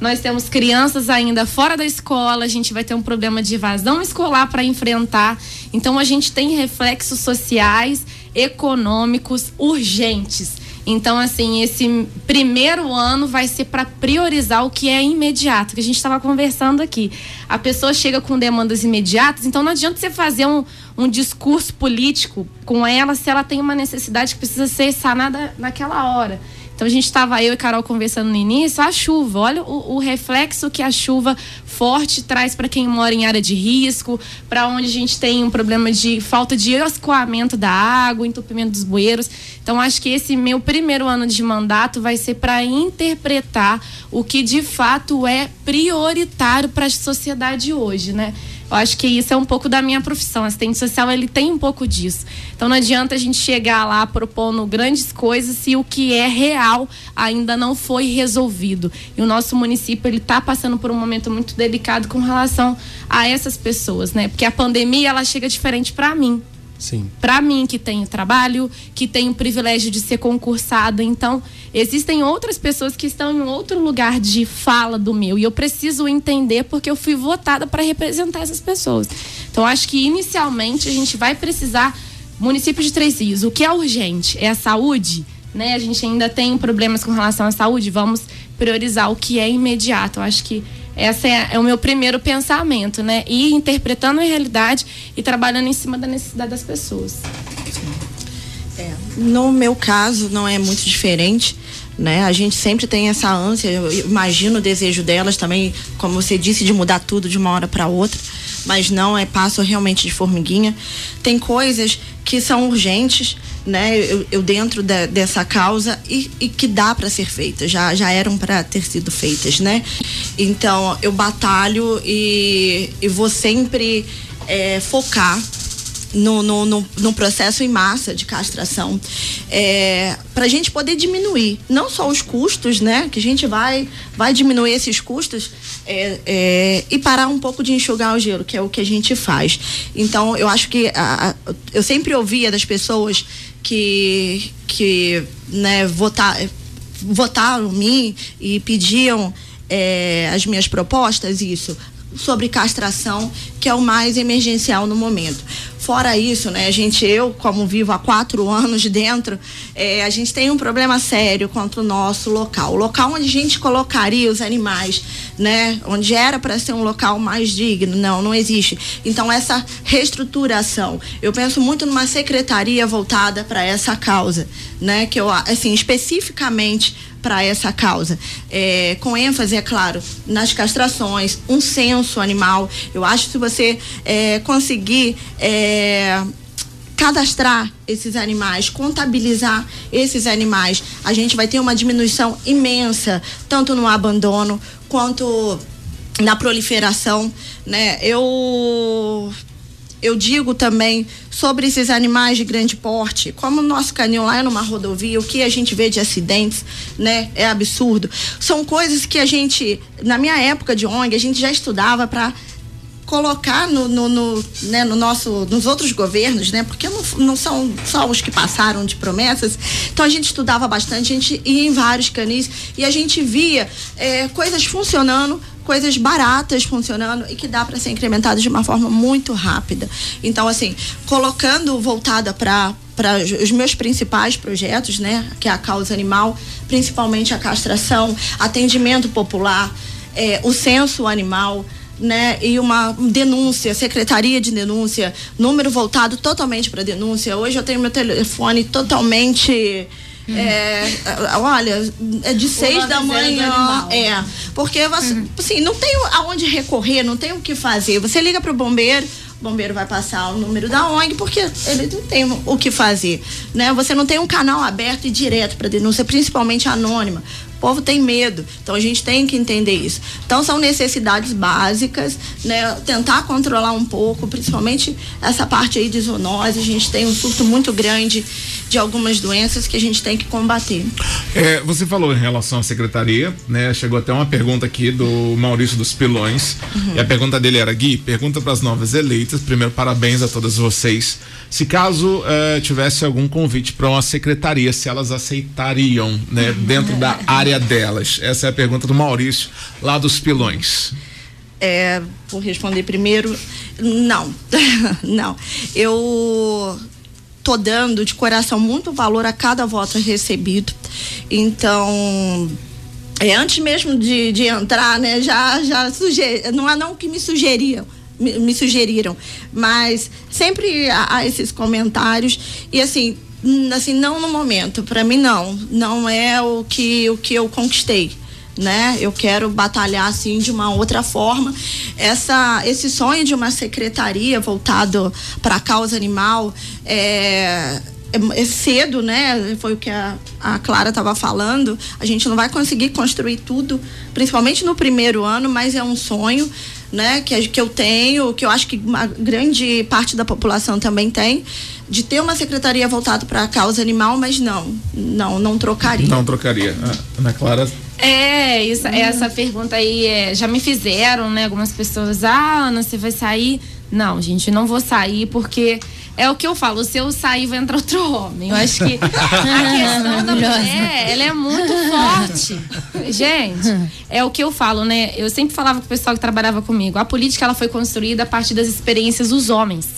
Nós temos crianças ainda fora da escola, a gente vai ter um problema de evasão escolar para enfrentar. Então a gente tem reflexos sociais, econômicos urgentes. Então, assim, esse primeiro ano vai ser para priorizar o que é imediato, que a gente estava conversando aqui. A pessoa chega com demandas imediatas, então não adianta você fazer um, um discurso político com ela se ela tem uma necessidade que precisa ser sanada naquela hora. Então a gente estava eu e Carol conversando no início, a chuva, olha o, o reflexo que a chuva forte traz para quem mora em área de risco, para onde a gente tem um problema de falta de escoamento da água, entupimento dos bueiros. Então acho que esse meu primeiro ano de mandato vai ser para interpretar o que de fato é prioritário para a sociedade hoje, né? Eu acho que isso é um pouco da minha profissão. Assistente social, ele tem um pouco disso. Então não adianta a gente chegar lá propondo grandes coisas se o que é real ainda não foi resolvido. E o nosso município, ele está passando por um momento muito delicado com relação a essas pessoas, né? Porque a pandemia, ela chega diferente para mim. Para mim que tenho trabalho, que tenho o privilégio de ser concursada. Então, existem outras pessoas que estão em outro lugar de fala do meu e eu preciso entender porque eu fui votada para representar essas pessoas. Então, acho que inicialmente a gente vai precisar município de Três Rios. O que é urgente é a saúde, né? A gente ainda tem problemas com relação à saúde, vamos priorizar o que é imediato. Eu acho que esse é, é o meu primeiro pensamento, né? E interpretando a realidade e trabalhando em cima da necessidade das pessoas. É, no meu caso, não é muito diferente. Né? A gente sempre tem essa ânsia, eu imagino o desejo delas também, como você disse, de mudar tudo de uma hora para outra, mas não é passo realmente de formiguinha. Tem coisas que são urgentes, né? Eu, eu dentro da- dessa causa e, e que dá para ser feitas, já, já eram para ter sido feitas, né? Então eu batalho e, e vou sempre é, focar no, no, no, no processo em massa de castração é, para a gente poder diminuir não só os custos né que a gente vai vai diminuir esses custos é, é, e parar um pouco de enxugar o gelo que é o que a gente faz então eu acho que a- a- eu sempre ouvia das pessoas que que né votar votaram mim e pediam é, as minhas propostas, isso sobre castração, que é o mais emergencial no momento. Fora isso, né, a gente, eu, como vivo há quatro anos dentro, é, a gente tem um problema sério contra o nosso local. O local onde a gente colocaria os animais, né, onde era para ser um local mais digno, não, não existe. Então, essa reestruturação, eu penso muito numa secretaria voltada para essa causa, né, que eu, assim, especificamente para essa causa. É, com ênfase, é claro, nas castrações, um censo animal. Eu acho que se você é, conseguir. É, cadastrar esses animais, contabilizar esses animais, a gente vai ter uma diminuição imensa, tanto no abandono quanto na proliferação, né? Eu eu digo também sobre esses animais de grande porte, como o nosso canil lá é numa rodovia, o que a gente vê de acidentes, né, é absurdo. São coisas que a gente, na minha época de ONG, a gente já estudava para colocar no, no, no, né, no, nosso, nos outros governos, né? Porque não, não são só os que passaram de promessas. Então a gente estudava bastante, a gente ia em vários canis e a gente via é, coisas funcionando coisas baratas funcionando e que dá para ser incrementado de uma forma muito rápida. Então, assim, colocando voltada para para os meus principais projetos, né, que é a causa animal, principalmente a castração, atendimento popular, é, o censo animal, né, e uma denúncia, secretaria de denúncia, número voltado totalmente para denúncia. Hoje eu tenho meu telefone totalmente é, olha, é de seis da manhã. É. Porque você, uhum. assim, não tem aonde recorrer, não tem o que fazer. Você liga para o bombeiro, o bombeiro vai passar o número da ONG porque ele não tem o que fazer, né? Você não tem um canal aberto e direto para denúncia, principalmente anônima. O povo tem medo, então a gente tem que entender isso. Então são necessidades básicas, né? Tentar controlar um pouco, principalmente essa parte aí de zoonose. A gente tem um surto muito grande de algumas doenças que a gente tem que combater. É, você falou em relação à secretaria, né? Chegou até uma pergunta aqui do Maurício dos Pilões. Uhum. E a pergunta dele era: Gui, pergunta para as novas eleitas. Primeiro, parabéns a todas vocês. Se caso uh, tivesse algum convite para uma secretaria, se elas aceitariam, né, dentro da área delas? Essa é a pergunta do Maurício, lá dos Pilões. É, vou responder primeiro. Não, não. Eu tô dando de coração muito valor a cada voto recebido. Então, é, antes mesmo de, de entrar, né, já, já sugeri, não há não que me sugeriam me, me sugeriram. Mas sempre há, há, esses comentários e assim, assim não no momento. Para mim não, não é o que o que eu conquistei. Né? Eu quero batalhar assim de uma outra forma. Essa, esse sonho de uma secretaria voltado para a causa animal é, é, é, cedo, né? Foi o que a, a Clara estava falando. A gente não vai conseguir construir tudo, principalmente no primeiro ano, mas é um sonho né, que, que eu tenho, que eu acho que uma grande parte da população também tem, de ter uma secretaria voltada para a causa animal, mas não, não, não trocaria. Não trocaria. Ah, Ana Clara. É, isso, hum. essa pergunta aí é, já me fizeram, né? Algumas pessoas, ah, Ana, você vai sair? Não, gente, não vou sair porque é o que eu falo, se eu sair vai entrar outro homem. Eu acho que a questão da mulher, ela é muito forte. Gente, é o que eu falo, né? Eu sempre falava com o pessoal que trabalhava comigo, a política ela foi construída a partir das experiências dos homens.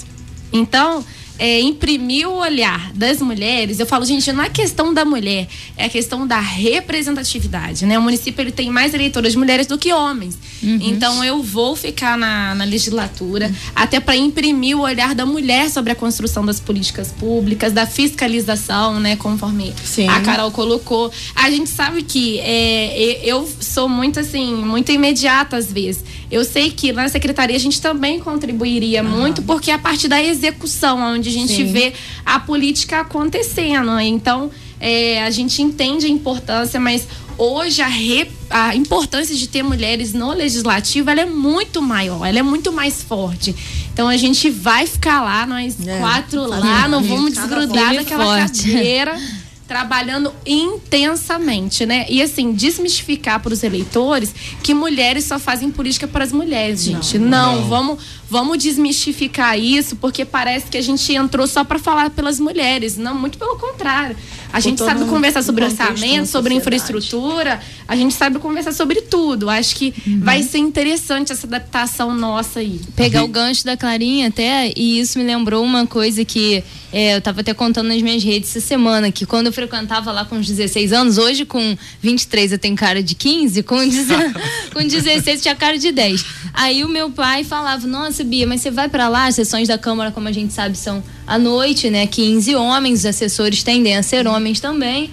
Então, é, imprimir o olhar das mulheres, eu falo, gente, não é questão da mulher, é a questão da representatividade, né? O município ele tem mais eleitoras de mulheres do que homens. Uhum. Então eu vou ficar na, na legislatura uhum. até para imprimir o olhar da mulher sobre a construção das políticas públicas, da fiscalização, né? Conforme Sim. a Carol colocou. A gente sabe que é, eu sou muito assim, muito imediata às vezes. Eu sei que na secretaria a gente também contribuiria uhum. muito, porque é a parte da execução, onde a gente Sim. vê a política acontecendo. Então, é, a gente entende a importância, mas hoje a, re, a importância de ter mulheres no legislativo ela é muito maior, ela é muito mais forte. Então a gente vai ficar lá, nós é, quatro lá, não vamos desgrudar daquela forte. cadeira. trabalhando intensamente, né? E assim, desmistificar para os eleitores que mulheres só fazem política para as mulheres, gente. Não, não, vamos vamos desmistificar isso, porque parece que a gente entrou só para falar pelas mulheres. Não, muito pelo contrário. A gente sabe conversar sobre orçamento, sobre infraestrutura, a gente sabe conversar sobre tudo. Acho que uhum. vai ser interessante essa adaptação nossa aí. Pegar o gancho da Clarinha até, e isso me lembrou uma coisa que é, eu estava até contando nas minhas redes essa semana, que quando eu frequentava lá com uns 16 anos, hoje com 23 eu tenho cara de 15, com, 10, com 16 tinha cara de 10. Aí o meu pai falava, nossa Bia, mas você vai para lá, as sessões da Câmara, como a gente sabe, são à noite, né? 15 homens, os assessores tendem a ser homens também.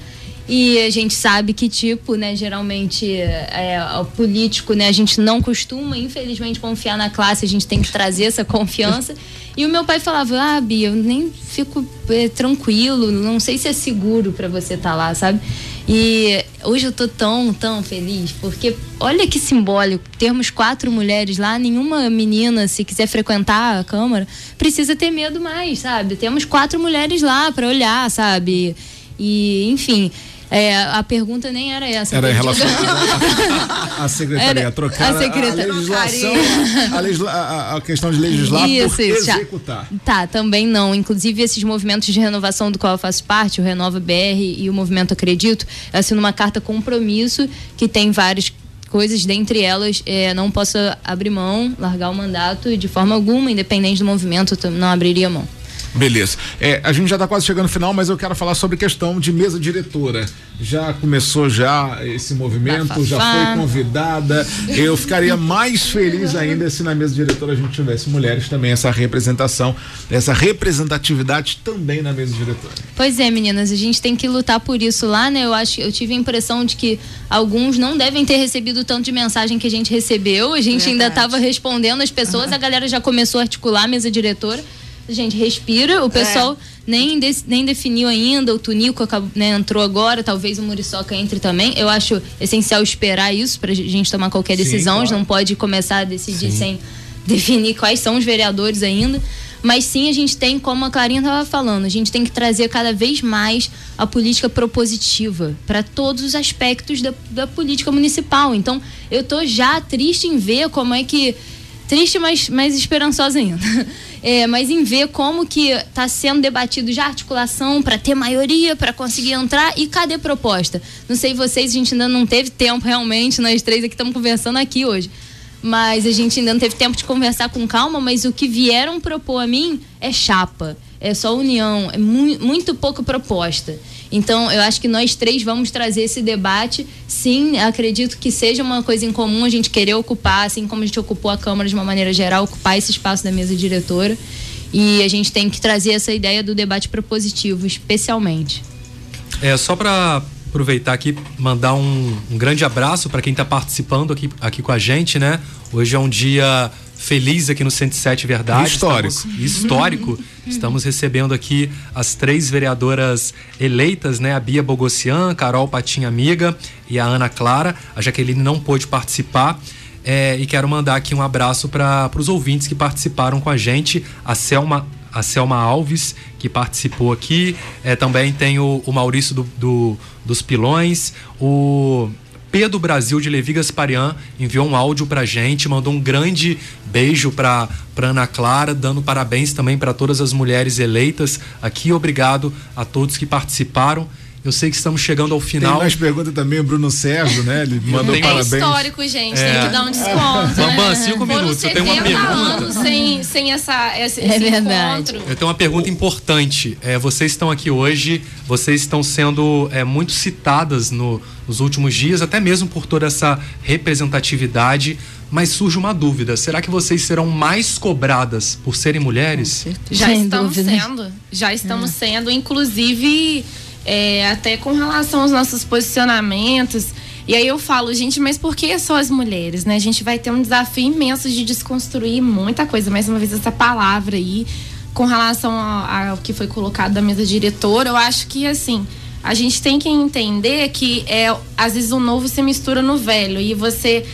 E a gente sabe que, tipo, né, geralmente é, o político, né, a gente não costuma, infelizmente, confiar na classe, a gente tem que trazer essa confiança. E o meu pai falava, ah, Bia, eu nem fico é, tranquilo, não sei se é seguro para você estar tá lá, sabe? E hoje eu tô tão, tão feliz, porque olha que simbólico, termos quatro mulheres lá, nenhuma menina, se quiser frequentar a Câmara, precisa ter medo mais, sabe? Temos quatro mulheres lá para olhar, sabe? E, enfim, é, a pergunta nem era essa. Era relacionada à secretaria, era, trocar a, secretaria. a legislação, a, legisla, a, a, questão de legislar isso, por isso, executar. Tá, também não. Inclusive esses movimentos de renovação do qual eu faço parte, o Renova BR e o Movimento Acredito, eu assino uma carta compromisso que tem vários coisas, dentre elas, é, não posso abrir mão, largar o mandato de forma alguma, independente do movimento, não abriria mão. Beleza. É, a gente já está quase chegando no final, mas eu quero falar sobre questão de mesa diretora. Já começou já esse movimento, já foi convidada. Eu ficaria mais feliz ainda se na mesa diretora a gente tivesse mulheres também, essa representação, essa representatividade também na mesa diretora. Pois é, meninas, a gente tem que lutar por isso lá, né? Eu acho, eu tive a impressão de que alguns não devem ter recebido tanto de mensagem que a gente recebeu. A gente Verdade. ainda estava respondendo as pessoas, uhum. a galera já começou a articular a mesa diretora gente respira. O pessoal é. nem, de, nem definiu ainda. O Tunico acabou, né, entrou agora, talvez o Muriçoca entre também. Eu acho essencial esperar isso para a gente tomar qualquer decisão. Sim, claro. não pode começar a decidir sim. sem definir quais são os vereadores ainda. Mas sim, a gente tem, como a Clarinha estava falando, a gente tem que trazer cada vez mais a política propositiva para todos os aspectos da, da política municipal. Então, eu tô já triste em ver como é que. Triste, mas mais esperançosa ainda é, mas em ver como que está sendo debatido já articulação para ter maioria, para conseguir entrar e cadê proposta? Não sei vocês, a gente ainda não teve tempo realmente, nós três aqui estamos conversando aqui hoje. Mas a gente ainda não teve tempo de conversar com calma, mas o que vieram propor a mim é chapa, é só união, é mu muito pouca proposta. Então, eu acho que nós três vamos trazer esse debate. Sim, acredito que seja uma coisa em comum a gente querer ocupar, assim como a gente ocupou a Câmara de uma maneira geral, ocupar esse espaço da mesa diretora. E a gente tem que trazer essa ideia do debate propositivo, especialmente. É, só para aproveitar aqui, mandar um, um grande abraço para quem está participando aqui, aqui com a gente, né? Hoje é um dia feliz aqui no 107 Verdade. Histórico. Estamos, histórico. Estamos recebendo aqui as três vereadoras eleitas, né? A Bia Bogossian, Carol Patinha Amiga e a Ana Clara. A Jaqueline não pôde participar. É, e quero mandar aqui um abraço para os ouvintes que participaram com a gente. A Selma a Selma Alves, que participou aqui. É, também tem o, o Maurício do, do, dos Pilões, o Pedro Brasil de Levi Gasparian enviou um áudio pra gente, mandou um grande beijo pra, pra Ana Clara, dando parabéns também para todas as mulheres eleitas aqui. Obrigado a todos que participaram. Eu sei que estamos chegando ao final. Tem mais pergunta também, o Bruno Sérgio, né? Ele mandou tem parabéns. É histórico, gente. É. Tem que dar um desconto. Bambam, né? cinco minutos. Eu tenho uma pergunta. sem, sem essa, esse, é esse encontro. Eu tenho uma pergunta importante. É, vocês estão aqui hoje, vocês estão sendo é, muito citadas no, nos últimos dias, até mesmo por toda essa representatividade. Mas surge uma dúvida: será que vocês serão mais cobradas por serem mulheres? Já Sem estamos dúvida. sendo. Já estamos é. sendo. Inclusive é, até com relação aos nossos posicionamentos. E aí eu falo, gente, mas por que só as mulheres, né? A gente vai ter um desafio imenso de desconstruir muita coisa. Mais uma vez, essa palavra aí, com relação ao, ao que foi colocado da mesa diretora, eu acho que, assim, a gente tem que entender que é, às vezes o novo se mistura no velho e você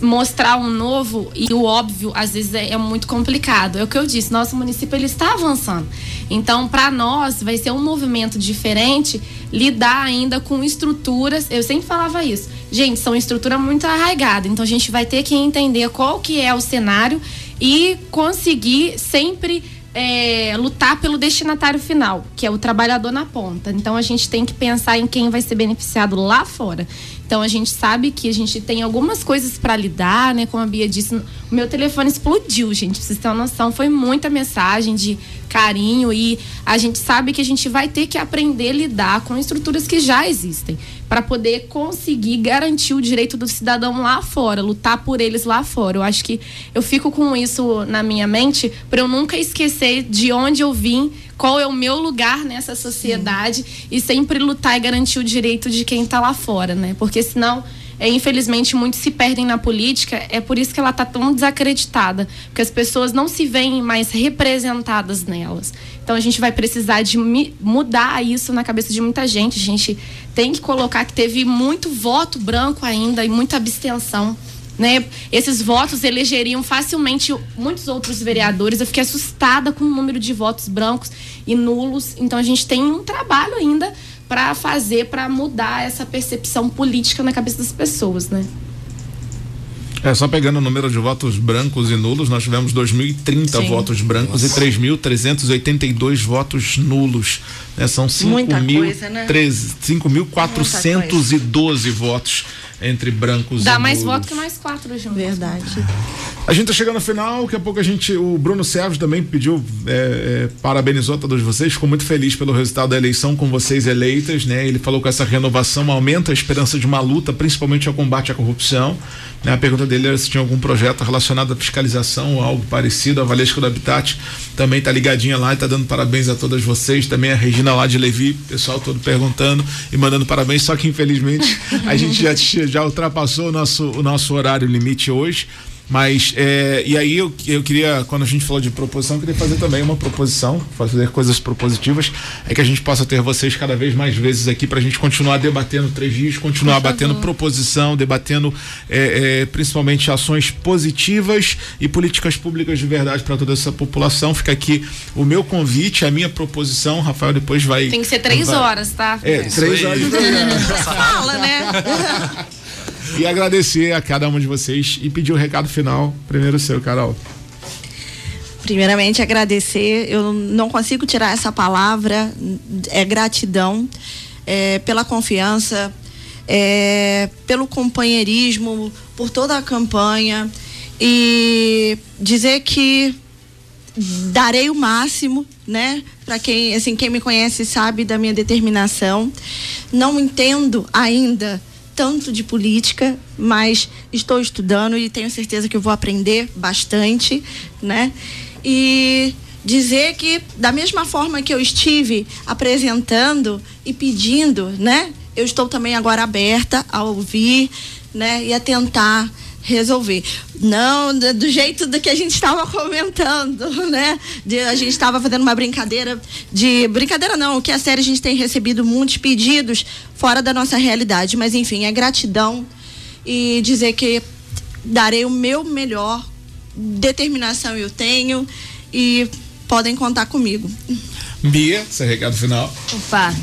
mostrar um novo e o óbvio às vezes é, é muito complicado. É o que eu disse, nosso município ele está avançando. Então, para nós vai ser um movimento diferente lidar ainda com estruturas. Eu sempre falava isso. Gente, são estrutura muito arraigada. Então a gente vai ter que entender qual que é o cenário e conseguir sempre é, lutar pelo destinatário final, que é o trabalhador na ponta. Então a gente tem que pensar em quem vai ser beneficiado lá fora. Então a gente sabe que a gente tem algumas coisas para lidar, né? Como a Bia disse, o meu telefone explodiu, gente. Pra vocês terem uma noção, foi muita mensagem de carinho e a gente sabe que a gente vai ter que aprender a lidar com estruturas que já existem para poder conseguir garantir o direito do cidadão lá fora, lutar por eles lá fora. Eu acho que eu fico com isso na minha mente para eu nunca esquecer de onde eu vim, qual é o meu lugar nessa sociedade Sim. e sempre lutar e garantir o direito de quem está lá fora, né? Porque senão é, infelizmente muitos se perdem na política, é por isso que ela está tão desacreditada, porque as pessoas não se veem mais representadas nelas. Então a gente vai precisar de mudar isso na cabeça de muita gente. A gente tem que colocar que teve muito voto branco ainda e muita abstenção. Né? Esses votos elegeriam facilmente muitos outros vereadores. Eu fiquei assustada com o número de votos brancos e nulos. Então a gente tem um trabalho ainda para fazer, para mudar essa percepção política na cabeça das pessoas, né? É, só pegando o número de votos brancos e nulos, nós tivemos 2.030 votos brancos Nossa. e 3.382 votos nulos. Né? São 5.412 né? votos entre brancos Dá e mais nulos. voto que mais quatro juntos. Verdade. A gente tá chegando ao final, daqui a pouco a gente, o Bruno Serves também pediu, é, é, parabenizou todos vocês, ficou muito feliz pelo resultado da eleição com vocês eleitas, né? Ele falou que essa renovação aumenta a esperança de uma luta, principalmente ao combate à corrupção. Né? A pergunta dele era se tinha algum projeto relacionado à fiscalização ou algo parecido. A Valesca do Habitat também tá ligadinha lá e tá dando parabéns a todas vocês. Também a Regina lá de Levi, pessoal todo perguntando e mandando parabéns, só que infelizmente a gente já, já ultrapassou o nosso, o nosso horário limite hoje. Mas, é, e aí eu, eu queria, quando a gente falou de proposição, eu queria fazer também uma proposição, fazer coisas propositivas, é que a gente possa ter vocês cada vez mais vezes aqui para a gente continuar debatendo três dias, continuar batendo proposição, debatendo é, é, principalmente ações positivas e políticas públicas de verdade para toda essa população. Fica aqui o meu convite, a minha proposição. Rafael depois vai. Tem que ser três vai, horas, tá? É, três horas. Fala, né? E agradecer a cada uma de vocês e pedir o um recado final. Primeiro seu, Carol. Primeiramente, agradecer. Eu não consigo tirar essa palavra. É gratidão é, pela confiança, é, pelo companheirismo, por toda a campanha. E dizer que darei o máximo, né? Para quem, assim, quem me conhece sabe da minha determinação. Não entendo ainda tanto de política, mas estou estudando e tenho certeza que eu vou aprender bastante, né? E dizer que da mesma forma que eu estive apresentando e pedindo, né? Eu estou também agora aberta a ouvir, né? E a tentar resolver. Não do jeito do que a gente estava comentando, né? De, a gente estava fazendo uma brincadeira de. Brincadeira não, que a série a gente tem recebido muitos pedidos fora da nossa realidade. Mas enfim, é gratidão e dizer que darei o meu melhor. Determinação eu tenho e podem contar comigo. Bia, seu recado final. Opa,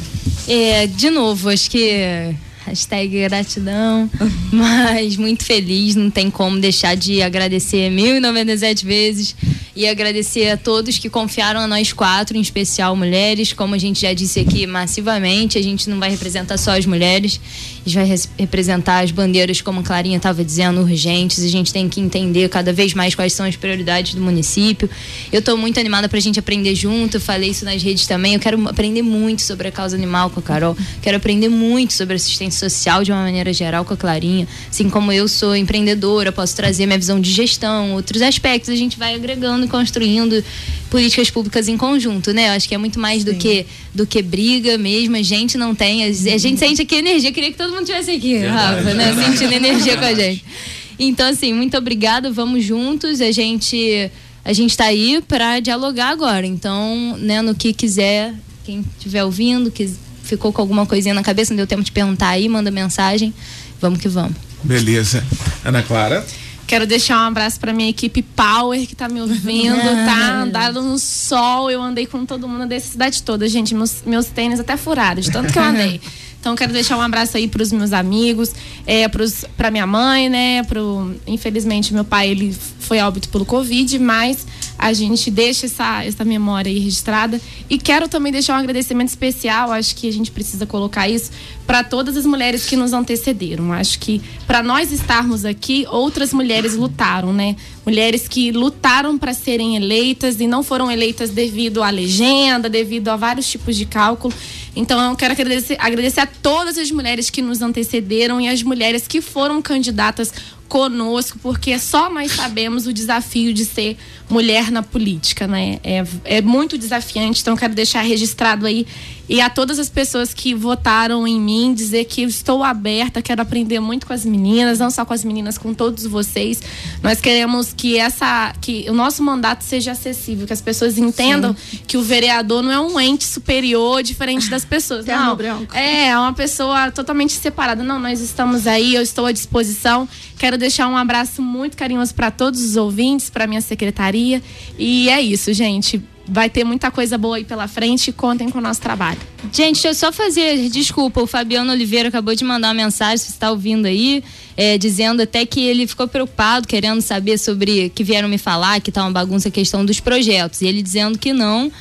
é, de novo, acho que hashtag gratidão, mas muito feliz, não tem como deixar de agradecer 1097 vezes e agradecer a todos que confiaram a nós quatro, em especial mulheres, como a gente já disse aqui massivamente, a gente não vai representar só as mulheres, a gente vai representar as bandeiras, como a Clarinha estava dizendo, urgentes, a gente tem que entender cada vez mais quais são as prioridades do município. Eu estou muito animada para a gente aprender junto, eu falei isso nas redes também, eu quero aprender muito sobre a causa animal com a Carol, quero aprender muito sobre assistência social de uma maneira geral com a Clarinha, assim como eu sou empreendedora, posso trazer minha visão de gestão, outros aspectos, a gente vai agregando construindo políticas públicas em conjunto, né? Eu acho que é muito mais do que do que briga mesmo, a gente não tem, a, a gente sente aqui energia, eu queria que todo mundo tivesse aqui, Verdade. Rafa, né? Sentindo energia com a gente. Então, assim, muito obrigada, vamos juntos, a gente a gente está aí para dialogar agora. Então, né, no que quiser, quem estiver ouvindo, que ficou com alguma coisinha na cabeça, não deu tempo de perguntar aí, manda mensagem. Vamos que vamos. Beleza. Ana Clara. Quero deixar um abraço para minha equipe Power que tá me ouvindo, tá? Andado no sol, eu andei com todo mundo dessa cidade toda, gente. Meus, meus tênis até furaram, de tanto que eu andei. Então quero deixar um abraço aí para os meus amigos, é, para minha mãe, né? Pro, infelizmente meu pai ele foi óbito pelo Covid, mas a gente deixa essa, essa memória aí registrada. E quero também deixar um agradecimento especial, acho que a gente precisa colocar isso, para todas as mulheres que nos antecederam. Acho que para nós estarmos aqui, outras mulheres lutaram, né? Mulheres que lutaram para serem eleitas e não foram eleitas devido à legenda, devido a vários tipos de cálculo. Então eu quero agradecer, agradecer a todas as mulheres que nos antecederam e as mulheres que foram candidatas conosco, porque só nós sabemos o desafio de ser mulher na política, né? É, é muito desafiante, então quero deixar registrado aí e a todas as pessoas que votaram em mim, dizer que eu estou aberta, quero aprender muito com as meninas, não só com as meninas, com todos vocês. Nós queremos que essa que o nosso mandato seja acessível, que as pessoas entendam Sim. que o vereador não é um ente superior diferente das pessoas. não, é, é uma pessoa totalmente separada. Não, nós estamos aí, eu estou à disposição. Quero deixar um abraço muito carinhoso para todos os ouvintes, para minha secretaria. E é isso, gente vai ter muita coisa boa aí pela frente. Contem com o nosso trabalho. Gente, deixa eu só fazer, desculpa, o Fabiano Oliveira acabou de mandar uma mensagem, se você está ouvindo aí, é, dizendo até que ele ficou preocupado, querendo saber sobre, que vieram me falar, que tá uma bagunça a questão dos projetos. E ele dizendo que não.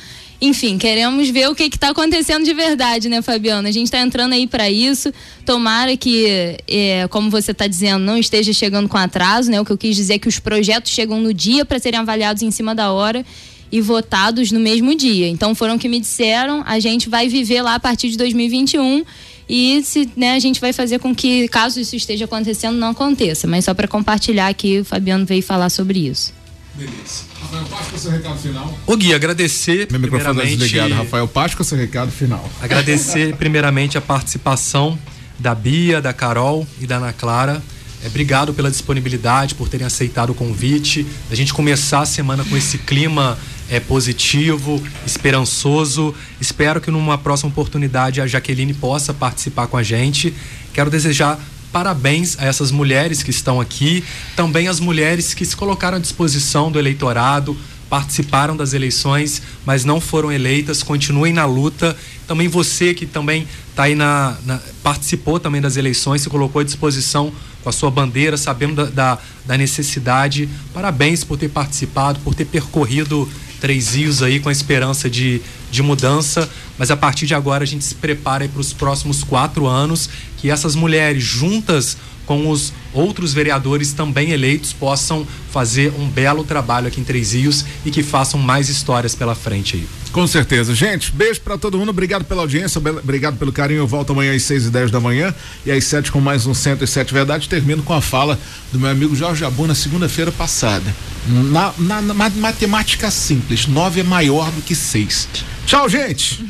Enfim, queremos ver o que está acontecendo de verdade, né, Fabiano? A gente está entrando aí para isso. Tomara que, é, como você está dizendo, não esteja chegando com atraso, né? O que eu quis dizer é que os projetos chegam no dia para serem avaliados em cima da hora e votados no mesmo dia. Então foram que me disseram, a gente vai viver lá a partir de 2021 e se, né, a gente vai fazer com que, caso isso esteja acontecendo, não aconteça. Mas só para compartilhar aqui, o Fabiano veio falar sobre isso. Beleza. Rafael Páscoa, seu recado final. Ô Gui, agradecer. Meu microfone é desligado. Rafael Páscoa, seu recado final. Agradecer primeiramente a participação da Bia, da Carol e da Ana Clara. É, obrigado pela disponibilidade, por terem aceitado o convite. A gente começar a semana com esse clima é, positivo, esperançoso. Espero que numa próxima oportunidade a Jaqueline possa participar com a gente. Quero desejar parabéns a essas mulheres que estão aqui, também as mulheres que se colocaram à disposição do eleitorado, participaram das eleições, mas não foram eleitas, continuem na luta. Também você que também tá aí na, na, participou também das eleições, se colocou à disposição com a sua bandeira, sabendo da, da, da necessidade. Parabéns por ter participado, por ter percorrido três rios aí com a esperança de, de mudança, mas a partir de agora a gente se prepara para os próximos quatro anos que essas mulheres juntas com os outros vereadores também eleitos possam fazer um belo trabalho aqui em Três Rios e que façam mais histórias pela frente aí. Com certeza. Gente, beijo para todo mundo. Obrigado pela audiência, obrigado pelo carinho. Eu volto amanhã às 6 e 10 da manhã e às 7 com mais um 107 Verdade. Termino com a fala do meu amigo Jorge Abu na segunda-feira passada. Na, na, na, matemática simples, 9 é maior do que 6. Tchau, gente!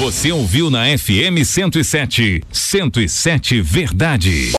Você ouviu na FM 107. 107 Verdade.